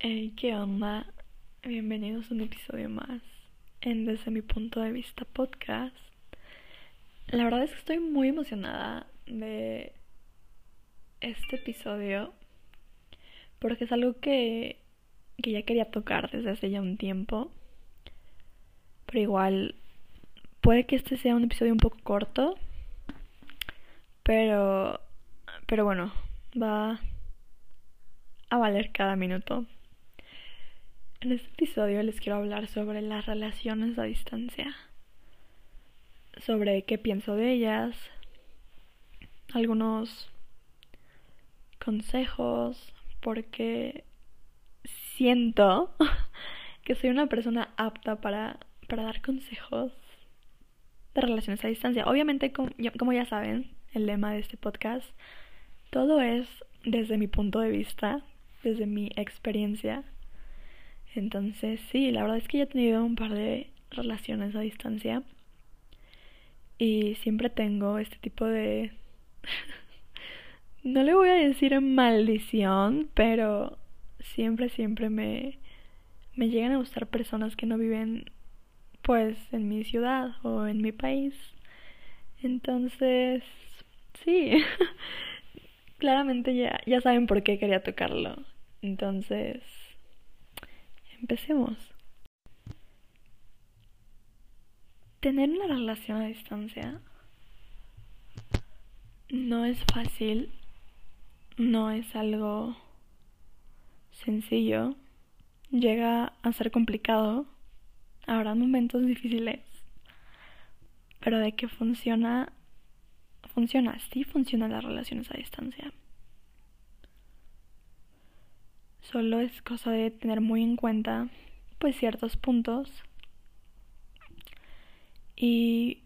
Hey, ¿qué onda? Bienvenidos a un episodio más en Desde mi punto de vista podcast. La verdad es que estoy muy emocionada de este episodio porque es algo que, que ya quería tocar desde hace ya un tiempo. Pero igual puede que este sea un episodio un poco corto. Pero pero bueno, va a valer cada minuto. En este episodio les quiero hablar sobre las relaciones a distancia, sobre qué pienso de ellas, algunos consejos, porque siento que soy una persona apta para, para dar consejos de relaciones a distancia. Obviamente, como ya, como ya saben, el lema de este podcast, todo es desde mi punto de vista, desde mi experiencia. Entonces, sí, la verdad es que ya he tenido un par de relaciones a distancia. Y siempre tengo este tipo de... no le voy a decir maldición, pero siempre, siempre me, me llegan a gustar personas que no viven pues en mi ciudad o en mi país. Entonces, sí, claramente ya, ya saben por qué quería tocarlo. Entonces, empecemos. Tener una relación a distancia no es fácil, no es algo sencillo, llega a ser complicado, habrá momentos difíciles, pero de que funciona, funciona, sí funcionan las relaciones a distancia. Solo es cosa de tener muy en cuenta pues ciertos puntos. Y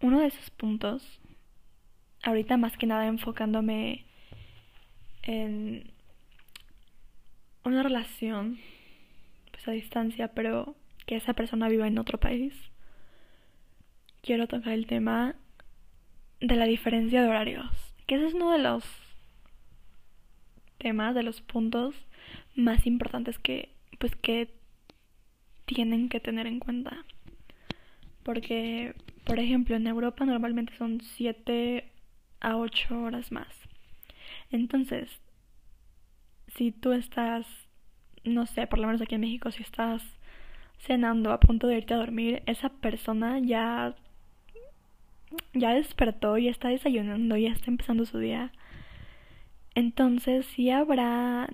uno de esos puntos, ahorita más que nada enfocándome en una relación pues a distancia, pero que esa persona viva en otro país, quiero tocar el tema de la diferencia de horarios, que ese es uno de los temas, de los puntos más importantes que pues que tienen que tener en cuenta. Porque, por ejemplo, en Europa normalmente son 7 a 8 horas más. Entonces, si tú estás, no sé, por lo menos aquí en México, si estás cenando a punto de irte a dormir, esa persona ya ya despertó, ya está desayunando, ya está empezando su día. Entonces, sí habrá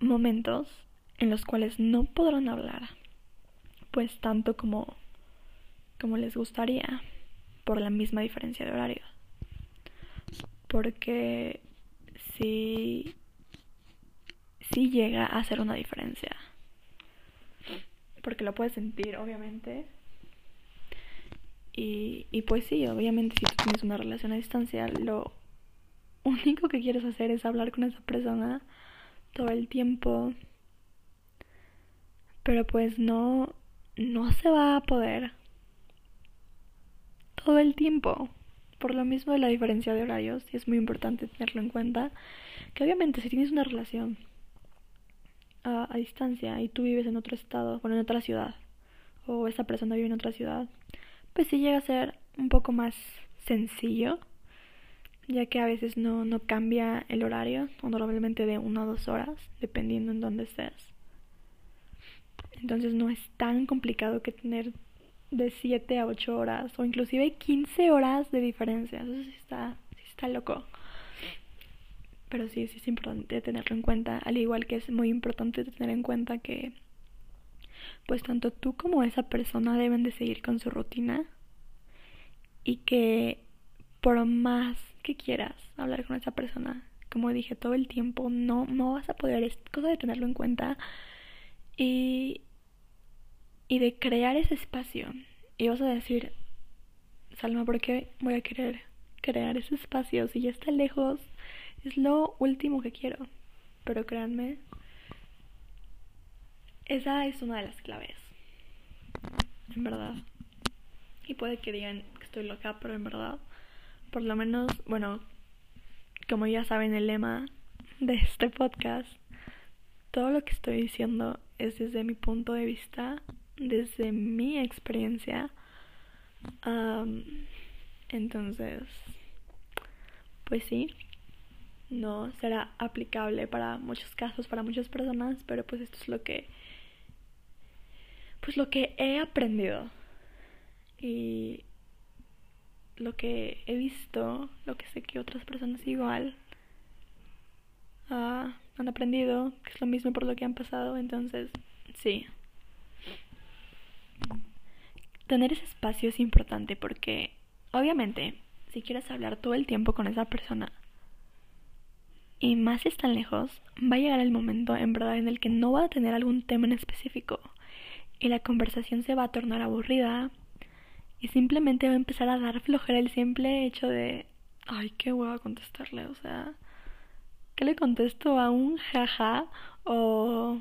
momentos en los cuales no podrán hablar, pues tanto como como les gustaría por la misma diferencia de horario. Porque sí sí llega a hacer una diferencia. Porque lo puedes sentir, obviamente. Y, y pues sí, obviamente si tú tienes una relación a distancia, lo único que quieres hacer es hablar con esa persona todo el tiempo. Pero pues no, no se va a poder todo el tiempo. Por lo mismo de la diferencia de horarios, y es muy importante tenerlo en cuenta, que obviamente si tienes una relación a, a distancia y tú vives en otro estado, bueno, en otra ciudad, o esa persona vive en otra ciudad, pues sí llega a ser un poco más sencillo, ya que a veces no, no cambia el horario, o normalmente de una o dos horas, dependiendo en dónde estés. Entonces no es tan complicado que tener de 7 a 8 horas, o inclusive 15 horas de diferencia. Eso sí está, sí está loco. Pero sí, sí es importante tenerlo en cuenta, al igual que es muy importante tener en cuenta que pues tanto tú como esa persona deben de seguir con su rutina y que por más que quieras hablar con esa persona, como dije todo el tiempo, no, no vas a poder, es cosa de tenerlo en cuenta y, y de crear ese espacio. Y vas a decir, Salma, ¿por qué voy a querer crear ese espacio si ya está lejos? Es lo último que quiero. Pero créanme, esa es una de las claves. En verdad. Y puede que digan que estoy loca, pero en verdad, por lo menos, bueno, como ya saben el lema de este podcast, todo lo que estoy diciendo es desde mi punto de vista, desde mi experiencia. entonces, pues sí, no será aplicable para muchos casos, para muchas personas, pero pues esto es lo que, pues lo que he aprendido y lo que he visto, lo que sé que otras personas igual uh, han aprendido, que es lo mismo por lo que han pasado, entonces sí. Tener ese espacio es importante porque obviamente si quieres hablar todo el tiempo con esa persona y más si están lejos, va a llegar el momento en verdad en el que no va a tener algún tema en específico y la conversación se va a tornar aburrida y simplemente va a empezar a dar flojera el simple hecho de, ay, qué a contestarle, o sea, ¿qué le contesto a un jaja o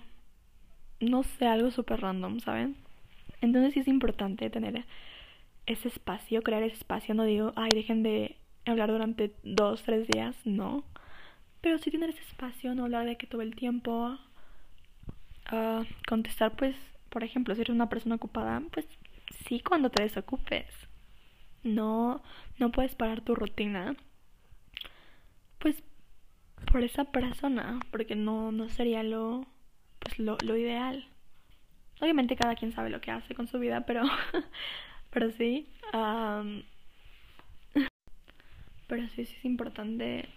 no sé, algo súper random, ¿saben? Entonces sí es importante tener ese espacio, crear ese espacio, no digo, ay, dejen de hablar durante dos, tres días, no. Pero sí tener ese espacio, no hablar de que todo el tiempo, uh, contestar, pues, por ejemplo, si eres una persona ocupada, pues sí cuando te desocupes. No, no puedes parar tu rutina. Pues por esa persona, porque no, no sería lo, pues lo, lo ideal. Obviamente cada quien sabe lo que hace con su vida, pero, pero sí. pero sí, sí es importante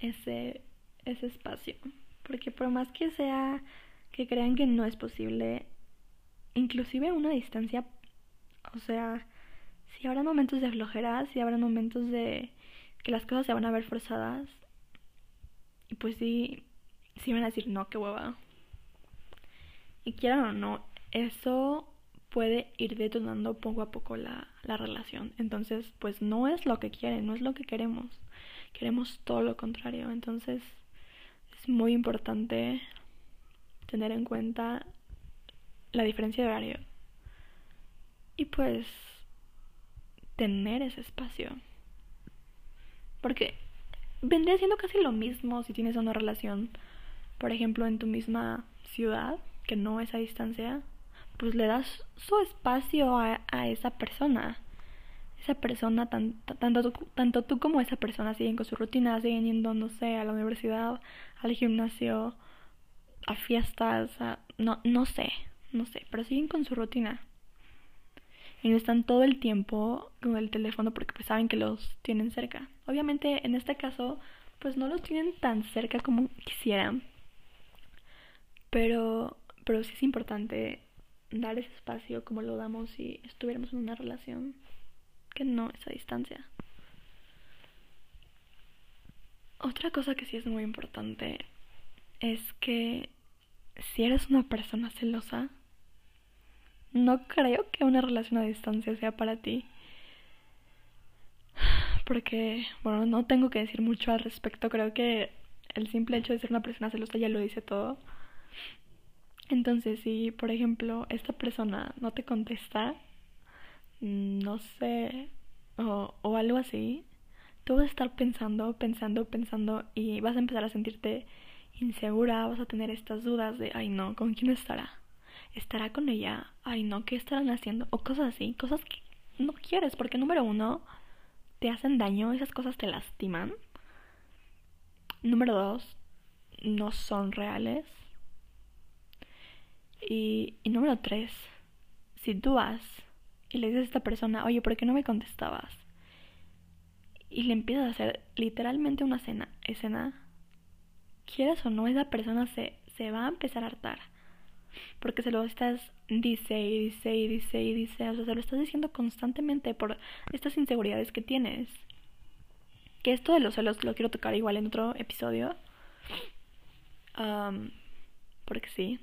ese, ese espacio. Porque por más que sea que crean que no es posible, inclusive una distancia, o sea, si habrá momentos de flojera, si habrá momentos de que las cosas se van a ver forzadas, y pues sí, sí van a decir, no, qué hueva. Y quieran o no, eso puede ir detonando poco a poco la, la relación. Entonces, pues no es lo que quieren, no es lo que queremos. Queremos todo lo contrario. Entonces, es muy importante tener en cuenta la diferencia de horario. Y pues tener ese espacio. Porque vendría siendo casi lo mismo si tienes una relación, por ejemplo, en tu misma ciudad, que no es a distancia, pues le das su espacio a, a esa persona. Esa persona, tanto, tanto, tanto tú como esa persona siguen con su rutina, siguen yendo, no sé, a la universidad, al gimnasio, a fiestas, no, no sé, no sé, pero siguen con su rutina. Y no están todo el tiempo con el teléfono porque pues saben que los tienen cerca. Obviamente en este caso pues no los tienen tan cerca como quisieran. Pero, pero sí es importante dar ese espacio como lo damos si estuviéramos en una relación que no es a distancia. Otra cosa que sí es muy importante es que si eres una persona celosa, no creo que una relación a distancia sea para ti. Porque, bueno, no tengo que decir mucho al respecto. Creo que el simple hecho de ser una persona celosa ya lo dice todo. Entonces, si, por ejemplo, esta persona no te contesta, no sé, o, o algo así, tú vas a estar pensando, pensando, pensando y vas a empezar a sentirte insegura, vas a tener estas dudas de, ay no, ¿con quién estará? ¿Estará con ella? Ay no, ¿qué estarán haciendo? O cosas así, cosas que no quieres, porque número uno, te hacen daño, esas cosas te lastiman. Número dos, no son reales. Y, y número tres, si tú vas y le dices a esta persona, oye, ¿por qué no me contestabas? Y le empiezas a hacer literalmente una escena, escena quieras o no, esa persona se, se va a empezar a hartar. Porque se lo estás, dice y dice y dice y dice, o sea, se lo estás diciendo constantemente por estas inseguridades que tienes. Que esto de los celos lo quiero tocar igual en otro episodio. porque sí,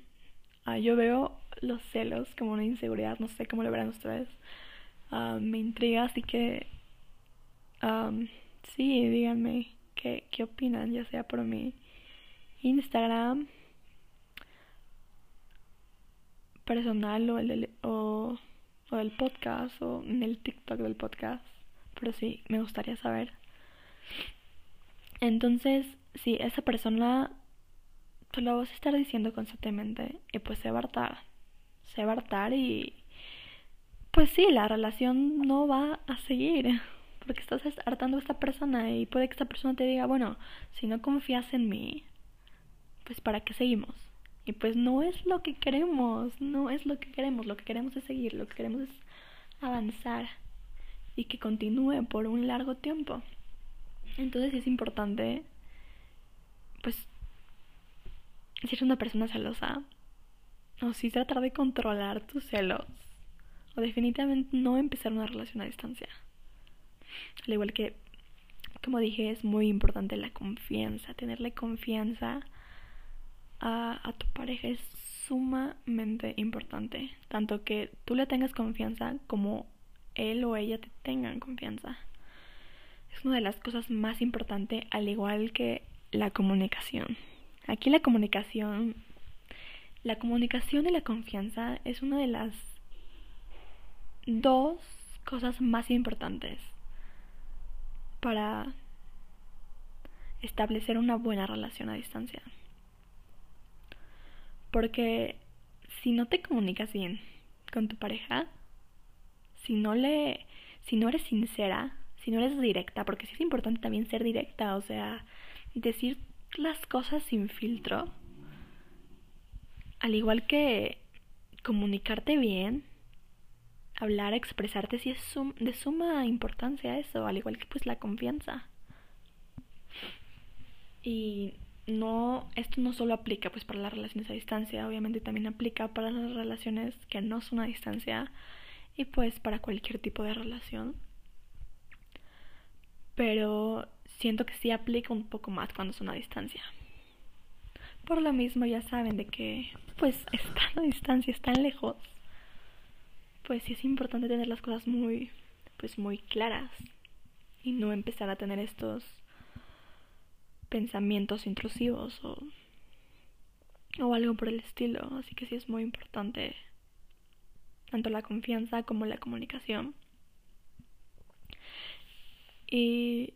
ah, yo veo los celos como una inseguridad, no sé cómo lo verán ustedes. me intriga, así que sí, díganme qué, qué opinan, ya sea por mí Instagram personal o el del, o, del podcast o en el TikTok del podcast. Pero sí, me gustaría saber. Entonces, si esa persona te lo vas a estar diciendo constantemente y pues se va a hartar. Se va a hartar y pues sí, la relación no va a seguir porque estás hartando a esta persona y puede que esta persona te diga, bueno, si no confías en mí, pues ¿para qué seguimos? Y pues no es lo que queremos, no es lo que queremos, lo que queremos es seguir, lo que queremos es avanzar y que continúe por un largo tiempo. Entonces es importante, pues, si eres una persona celosa, o si tratar de controlar tus celos, o definitivamente no empezar una relación a distancia. Al igual que, como dije, es muy importante la confianza, tenerle confianza a, tu pareja es sumamente importante, tanto que tú le tengas confianza como él o ella te tengan confianza. Es una de las cosas más importantes, al igual que la comunicación. Aquí la comunicación, la comunicación y la confianza es una de las dos cosas más importantes para establecer una buena relación a distancia. Porque si no te comunicas bien con tu pareja, si no le si no eres sincera, si no eres directa, porque sí es importante también ser directa, o sea, decir las cosas sin filtro, al igual que comunicarte bien, hablar, expresarte, sí es de suma importancia eso, al igual que pues la confianza. Y no, esto no solo aplica pues para las relaciones a distancia, obviamente también aplica para las relaciones que no son a distancia y pues para cualquier tipo de relación. Pero siento que sí aplica un poco más cuando son a distancia. Por lo mismo ya saben de que pues están a distancia, están lejos pues sí es importante tener las cosas muy, pues muy claras y no empezar a tener estos pensamientos intrusivos o, o algo por el estilo. Así que sí es muy importante tanto la confianza como la comunicación. Y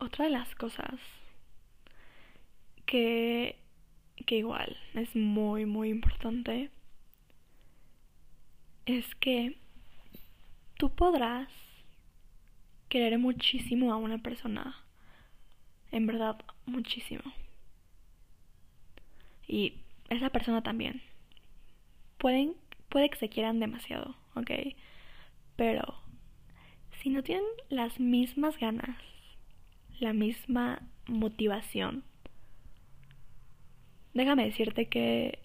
otra de las cosas que, que igual es muy, muy importante es que tú podrás querer muchísimo a una persona. En verdad, muchísimo. Y esa persona también. Pueden, puede que se quieran demasiado, ¿ok? Pero si no tienen las mismas ganas, la misma motivación, déjame decirte que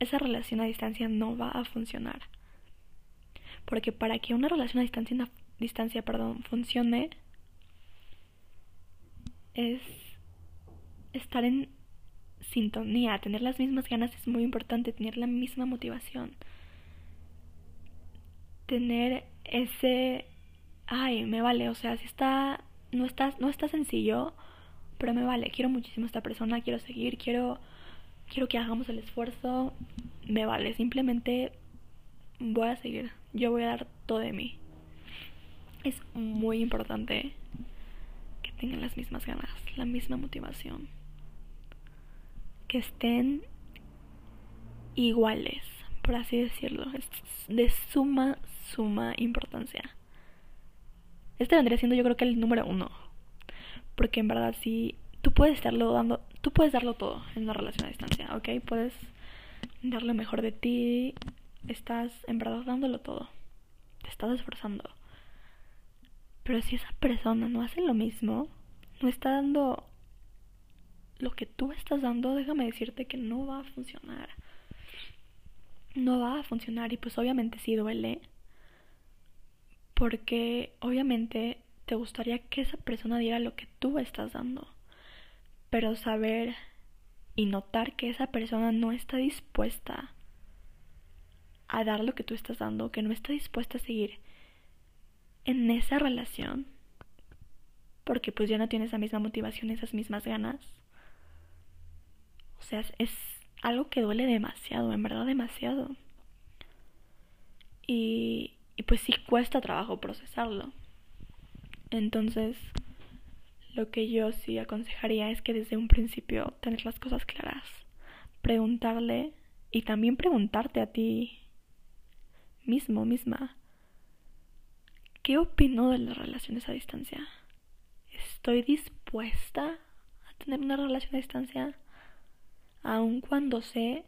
esa relación a distancia no va a funcionar. Porque para que una relación a distancia, distancia perdón, funcione, es estar en sintonía, tener las mismas ganas es muy importante, tener la misma motivación. Tener ese ay, me vale, o sea, si está no está no está sencillo, pero me vale, quiero muchísimo a esta persona, quiero seguir, quiero quiero que hagamos el esfuerzo, me vale, simplemente voy a seguir, yo voy a dar todo de mí. Es muy importante tengan las mismas ganas, la misma motivación. Que estén iguales, por así decirlo. Es de suma, suma importancia. Este vendría siendo yo creo que el número uno. Porque en verdad si tú puedes estarlo dando, tú puedes darlo todo en una relación a distancia, ¿ok? Puedes dar lo mejor de ti, estás en verdad dándolo todo, te estás esforzando. Pero si esa persona no hace lo mismo, no está dando lo que tú estás dando, déjame decirte que no va a funcionar. No va a funcionar y pues obviamente sí duele. Porque obviamente te gustaría que esa persona diera lo que tú estás dando. Pero saber y notar que esa persona no está dispuesta a dar lo que tú estás dando, que no está dispuesta a seguir en esa relación, porque pues ya no tienes la misma motivación, esas mismas ganas. O sea, es, algo que duele demasiado, en verdad demasiado. Y, y pues sí cuesta trabajo procesarlo. Entonces, lo que yo sí aconsejaría es que desde un principio tener las cosas claras. preguntarle y también preguntarte a ti mismo, misma, ¿qué opino de las relaciones a distancia? ¿Estoy dispuesta a tener una relación a distancia? Aun cuando sé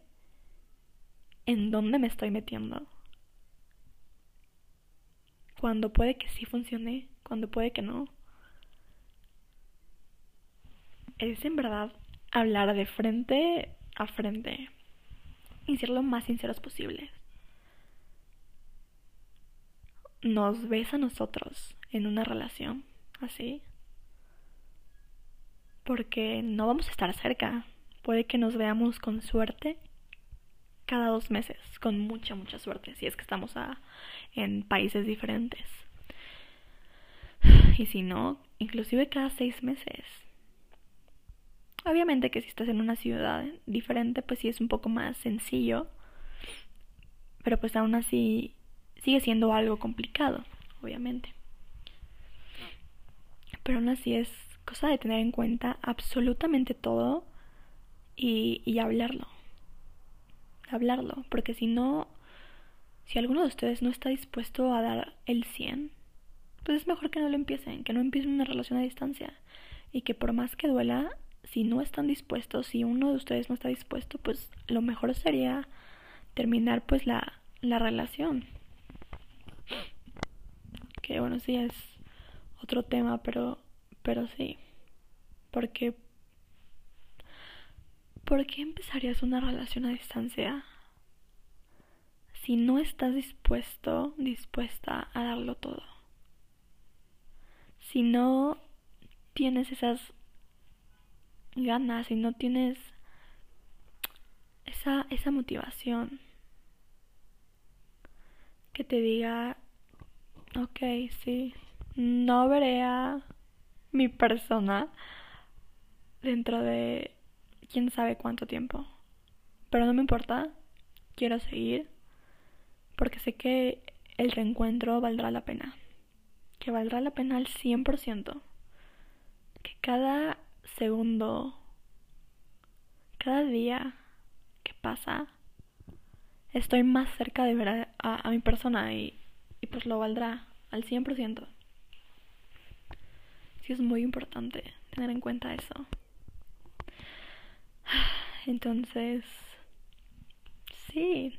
en dónde me estoy metiendo. Cuando puede que sí funcione, cuando puede que no. Es en verdad hablar de frente a frente y ser lo más sinceros posibles. Nos ves a nosotros en una relación así. Porque no vamos a estar cerca. Puede que nos veamos con suerte cada dos meses, con mucha, mucha suerte, si es que estamos en países diferentes. Y si no, inclusive cada seis meses. Obviamente que si estás en una ciudad diferente, pues sí es un poco más sencillo. Pero pues aún así sigue siendo algo complicado, obviamente. Pero aún así es cosa de tener en cuenta absolutamente todo y, y hablarlo. Hablarlo, porque si no, si alguno de ustedes no está dispuesto a dar el 100, pues es mejor que no lo empiecen, que no empiecen una relación a distancia. Y que por más que duela, si no están dispuestos, si uno de ustedes no está dispuesto, pues lo mejor sería terminar pues la, la relación. Que bueno, sí es otro tema, pero pero sí. Porque ¿Por qué empezarías una relación a distancia si no estás dispuesto, dispuesta a darlo todo? Si no tienes esas ganas y no tienes esa, esa motivación que te diga, ok, sí, no veré a mi persona dentro de quién sabe cuánto tiempo. Pero no me importa, quiero seguir porque sé que el reencuentro valdrá la pena. Que valdrá la pena al 100%. Que cada segundo, cada día que pasa, estoy más cerca de ver a, mi persona y, y pues lo valdrá al 100%. Sí es muy importante tener en cuenta eso. Entonces, sí.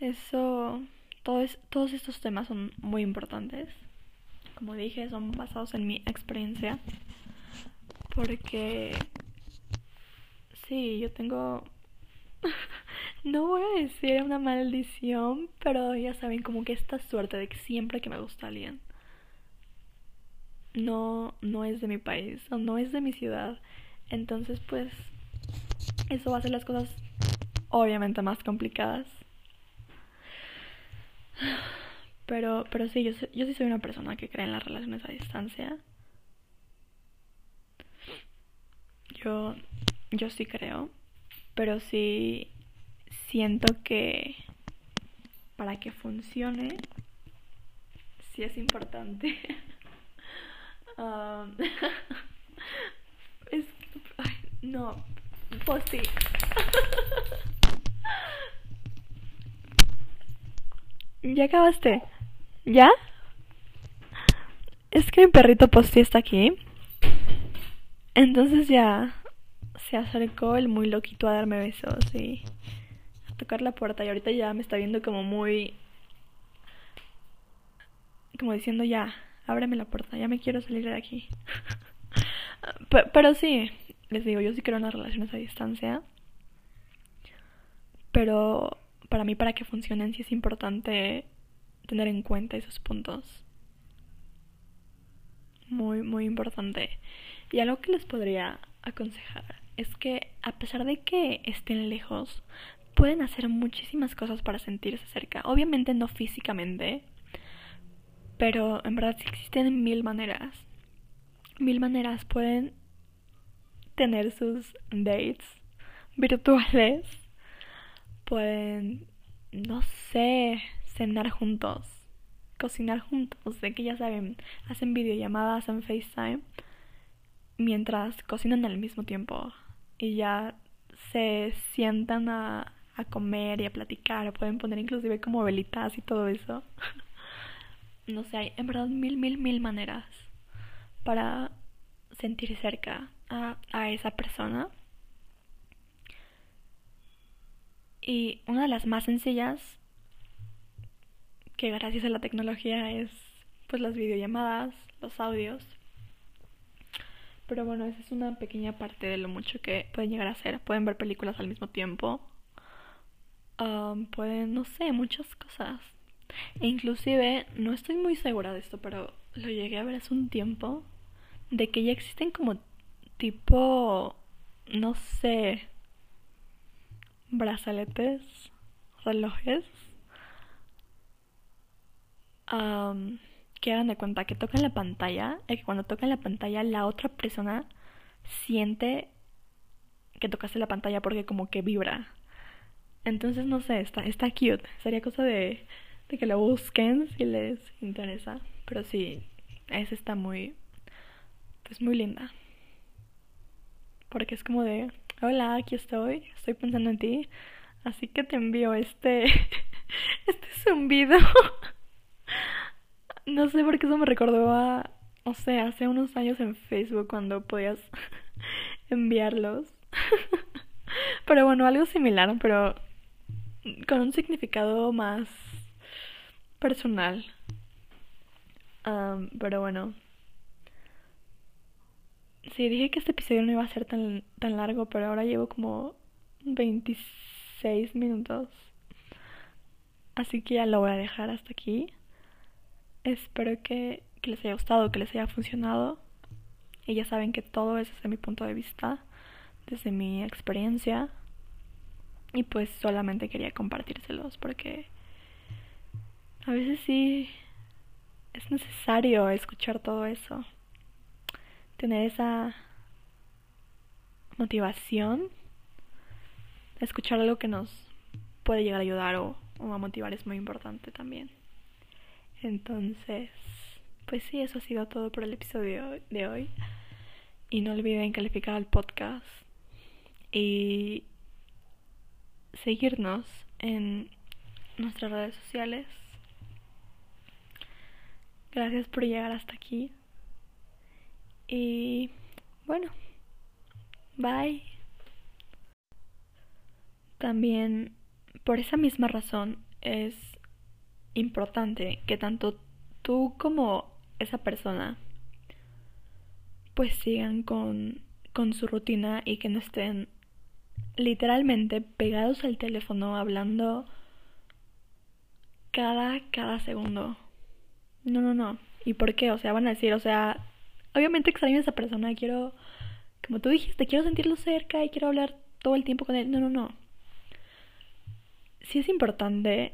Eso, todos estos temas son muy importantes como dije, son basados en mi experiencia. Porque sí, yo tengo no voy a decir una maldición, pero ya saben como que esta suerte de que siempre que me gusta alguien no no es de mi país o no es de mi ciudad. Entonces, pues eso va a hacer las cosas obviamente más complicadas. Pero, pero sí, yo, yo sí soy una persona que cree en las relaciones a distancia. Yo, yo sí creo, pero sí siento que para que funcione, sí es importante. um, es, no, pues sí. ¿Ya acabaste? ¿Ya? Es que mi perrito Posti está aquí. Entonces ya se acercó el muy loquito a darme besos y tocar la puerta. Y ahorita ya me está viendo como muy. como diciendo ya, ábreme la puerta, ya me quiero salir de aquí. pero, sí, les digo, yo sí quiero unas relaciones a distancia. Pero para mí, para que funcionen, sí es importante tener en cuenta esos puntos. Muy, muy importante. Y algo que les podría aconsejar es que a pesar de que estén lejos, pueden hacer muchísimas cosas para sentirse cerca. Obviamente no físicamente, pero en verdad sí existen mil maneras. Mil maneras pueden tener sus dates virtuales. Pueden, no sé, cenar juntos, cocinar juntos, de que ya saben, hacen videollamadas, hacen FaceTime mientras cocinan al mismo tiempo y ya se sientan a, a comer y a platicar, pueden poner inclusive como velitas y todo eso. no sé, hay en verdad mil, mil, mil maneras para sentir cerca a, a esa persona. Y una de las más sencillas, que gracias a la tecnología es pues las videollamadas, los audios. Pero bueno, esa es una pequeña parte de lo mucho que pueden llegar a hacer. Pueden ver películas al mismo tiempo. Pueden, no sé, muchas cosas. E inclusive, no estoy muy segura de esto, pero lo llegué a ver hace un tiempo. De que ya existen como tipo, no sé, brazaletes, relojes. que hagan de cuenta que tocan la pantalla y que cuando tocan la pantalla la otra persona siente que tocaste la pantalla porque como que vibra. Entonces no sé, está, está cute. Sería cosa de, de que lo busquen si les interesa. Pero sí, esa está muy, pues muy linda. Porque es como de, hola, aquí estoy, estoy pensando en ti. Así que te envío este, este zumbido. No sé por qué eso me recordó a, o sea, hace unos años en Facebook cuando podías enviarlos. pero bueno, algo similar, pero con un significado más personal. pero bueno. Sí, dije que este episodio no iba a ser tan, tan largo, pero ahora llevo como 26 minutos. Así que ya lo voy a dejar hasta aquí. Espero que, les haya gustado, que les haya funcionado. Y ya saben que todo es desde mi punto de vista, desde mi experiencia. Y pues solamente quería compartírselos porque a veces sí es necesario escuchar todo eso. Tener esa motivación. Escuchar algo que nos puede llegar a ayudar o, a motivar es muy importante también. Entonces, pues sí, eso ha sido todo por el episodio de hoy. Y no olviden calificar al podcast y seguirnos en nuestras redes sociales. Gracias por llegar hasta aquí. Y bueno, bye. También por esa misma razón es importante que tanto tú como esa persona pues sigan con, con su rutina y que no estén literalmente pegados al teléfono hablando cada, cada segundo. No, no, no. ¿Y por qué? O sea, van a decir, o sea, obviamente extraño a esa persona, quiero, como tú dijiste, quiero sentirlo cerca y quiero hablar todo el tiempo con él. No, no, no. Sí es importante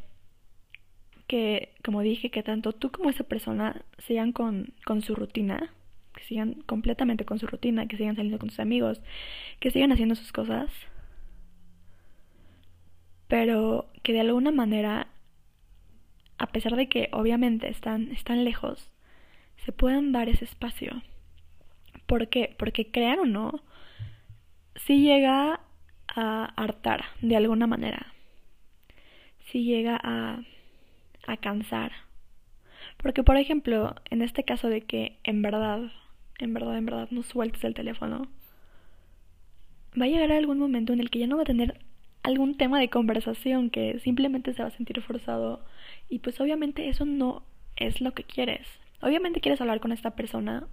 que, como dije, que tanto tú como esa persona sigan con, con su rutina, que sigan completamente con su rutina, que sigan saliendo con sus amigos, que sigan haciendo sus cosas, pero que de alguna manera, a pesar de que obviamente están, están lejos, se puedan dar ese espacio. ¿Por qué? Porque crean o no, si llega a hartar de alguna manera. Si llega a a cansar. Porque, por ejemplo, en este caso de que en verdad, en verdad, en verdad no sueltes el teléfono, va a llegar algún momento en el que ya no va a tener algún tema de conversación que simplemente se va a sentir forzado y pues obviamente eso no es lo que quieres. Obviamente quieres hablar con esta persona,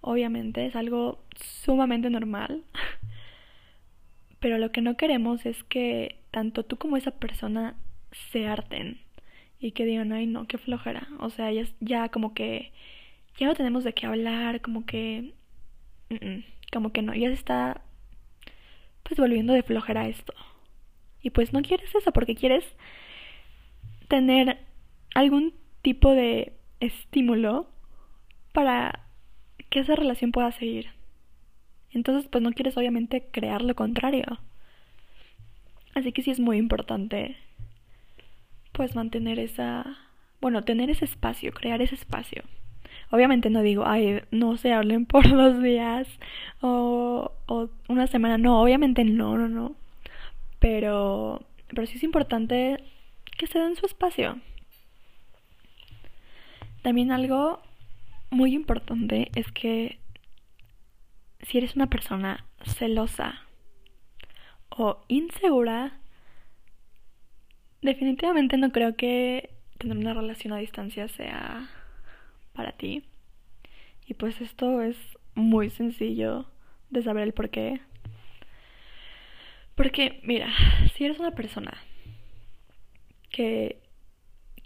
obviamente es algo sumamente normal, pero lo que no queremos es que tanto tú como esa persona se harten y que digan, ay no, qué flojera. O sea, ya, ya como que ya no tenemos de qué hablar, como que... como que no, ya se está pues volviendo de flojera esto. Y pues no quieres eso porque quieres tener algún tipo de estímulo para que esa relación pueda seguir. Entonces, pues no quieres obviamente crear lo contrario. Así que sí es muy importante pues mantener esa, bueno, tener ese espacio, crear ese espacio. Obviamente no digo, ay, no se hablen por dos días o, o una semana. No, obviamente no, no, no. Pero, pero sí es importante que se den su espacio. También algo muy importante es que si eres una persona celosa o insegura, definitivamente no creo que tener una relación a distancia sea para ti. Y pues esto es muy sencillo de saber el por qué. Porque, mira, si eres una persona que,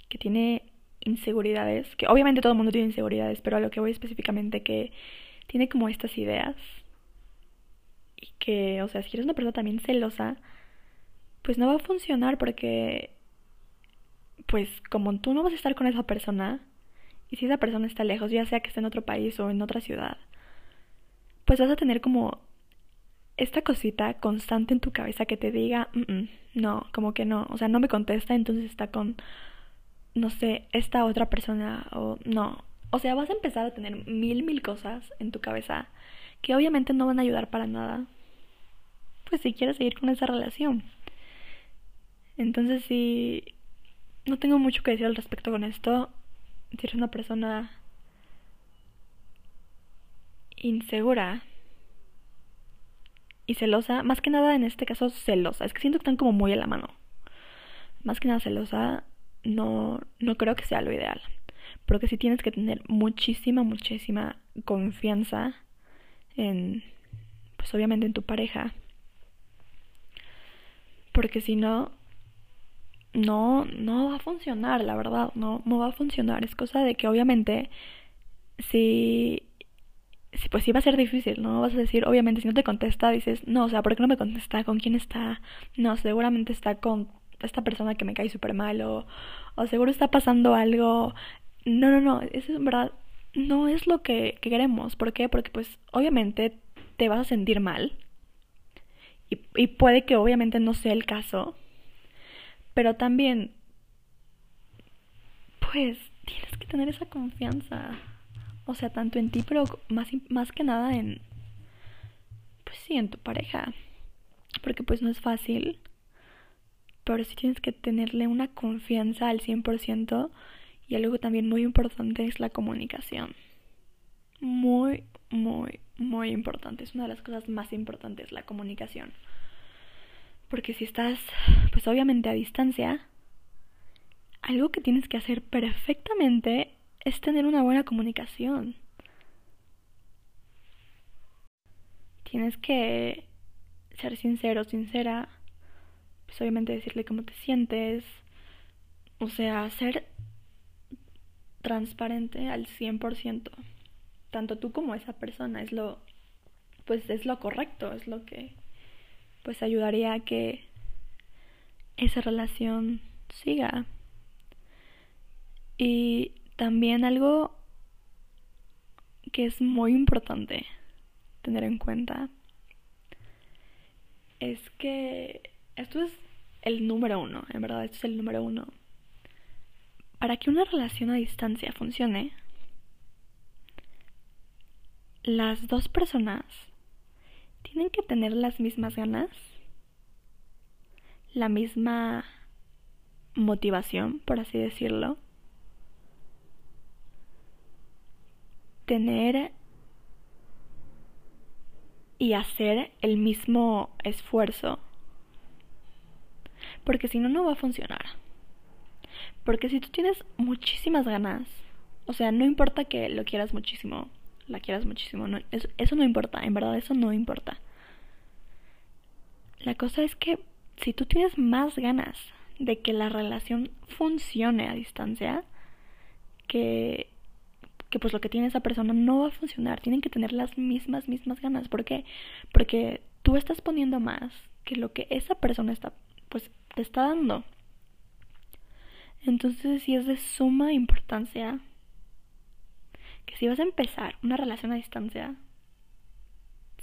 que tiene inseguridades, que obviamente todo el mundo tiene inseguridades, pero a lo que voy específicamente que tiene como estas ideas y que, o sea, si eres una persona también celosa, pues no va a funcionar porque, pues como tú no vas a estar con esa persona, y si esa persona está lejos, ya sea que esté en otro país o en otra ciudad, pues vas a tener como esta cosita constante en tu cabeza que te diga, no, como que no, o sea, no me contesta, entonces está con, no sé, esta otra persona o no. O sea, vas a empezar a tener mil, mil cosas en tu cabeza que obviamente no van a ayudar para nada. Pues si quieres seguir con esa relación. Entonces, si no tengo mucho que decir al respecto con esto, si eres una persona insegura y celosa, más que nada en este caso celosa, es que siento que están como muy a la mano. Más que nada celosa, no, no creo que sea lo ideal. Pero que sí tienes que tener muchísima, muchísima confianza en, pues obviamente en tu pareja. Porque si no, no, no va a funcionar, la verdad, no, no va a funcionar. Es cosa de que obviamente si pues sí va a ser difícil, ¿no? Vas a decir, obviamente si no te contesta, dices, no, o sea, ¿por qué no me contesta? ¿Con quién está? No, seguramente está con esta persona que me cae súper mal o, o seguro está pasando algo. No, no, no, eso en verdad no es lo que, que queremos. ¿Por qué? Porque pues obviamente te vas a sentir mal. Y, y puede que obviamente no sea el caso. Pero también, pues, tienes que tener esa confianza. O sea, tanto en ti, pero más, más que nada en, pues sí, en tu pareja. Porque pues no es fácil. Pero sí tienes que tenerle una confianza al 100%. Y algo también muy importante es la comunicación. Muy, muy, muy importante. Es una de las cosas más importantes, la comunicación. Porque si estás, pues obviamente a distancia, algo que tienes que hacer perfectamente es tener una buena comunicación. Tienes que ser sincero, sincera, pues obviamente decirle cómo te sientes, o sea, ser transparente al 100%, tanto tú como esa persona, es lo, pues es lo correcto, es lo que pues ayudaría a que esa relación siga. Y también algo que es muy importante tener en cuenta es que esto es el número uno, en verdad, esto es el número uno. Para que una relación a distancia funcione, las dos personas tienen que tener las mismas ganas, la misma motivación, por así decirlo, tener y hacer el mismo esfuerzo. Porque si no, no va a funcionar. Porque si tú tienes muchísimas ganas, o sea, no importa que lo quieras muchísimo, la quieras muchísimo. No, eso, eso no importa, en verdad eso no importa. La cosa es que si tú tienes más ganas de que la relación funcione a distancia, que, que pues lo que tiene esa persona no va a funcionar, tienen que tener las mismas, mismas ganas. ¿Por qué? Porque tú estás poniendo más que lo que esa persona está, pues, te está dando. Entonces sí es de suma importancia que si vas a empezar una relación a distancia,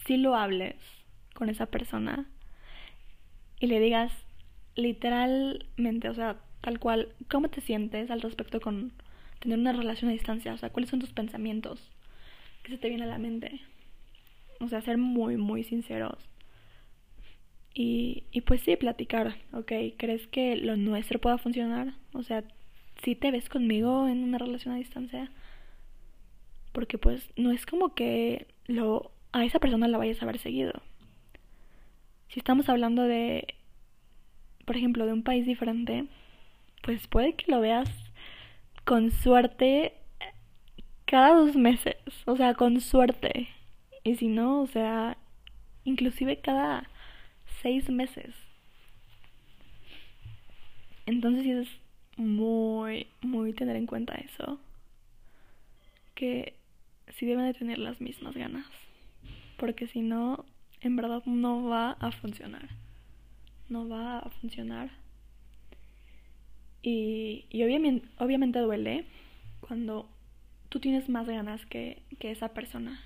si lo hables con esa persona y le digas literalmente, o sea, tal cual, cómo te sientes al respecto con tener una relación a distancia? O sea, ¿cuáles son tus pensamientos? ¿Qué se te viene a la mente? O sea, ser muy, muy sinceros. Y, y pues sí, platicar, ¿ok? ¿Crees que lo nuestro pueda funcionar? O sea, si te ves conmigo en una relación a distancia? Porque pues no es como que lo a esa persona la vayas a ver seguido. Si estamos hablando de, por ejemplo, de un país diferente, pues puede que lo veas con suerte cada dos meses, o sea, con suerte. Y si no, o sea, inclusive cada seis meses. Entonces sí es muy, muy tener en cuenta eso. Que sí deben de tener las mismas ganas. Porque si no, en verdad no va a funcionar. No va a funcionar. Y, y obviamente, obviamente duele cuando tú tienes más ganas que, que esa persona.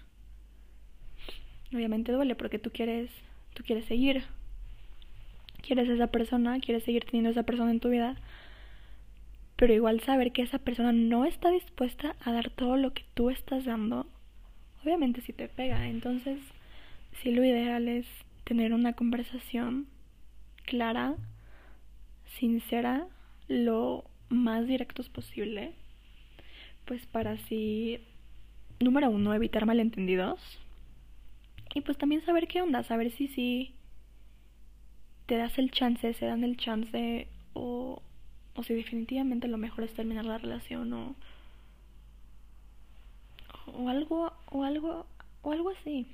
Obviamente duele porque tú quieres, tú quieres seguir. Quieres esa persona, quieres seguir teniendo esa persona en tu vida. Pero igual saber que esa persona no está dispuesta a dar todo lo que tú estás dando, obviamente si te pega. Entonces, si lo ideal es tener una conversación clara, sincera, lo más directos posible, pues para así, número uno, evitar malentendidos. Y pues también saber qué onda, saber si sí te das el chance, se dan el chance o, o si definitivamente lo mejor es terminar la relación o, o algo, o algo, o algo así.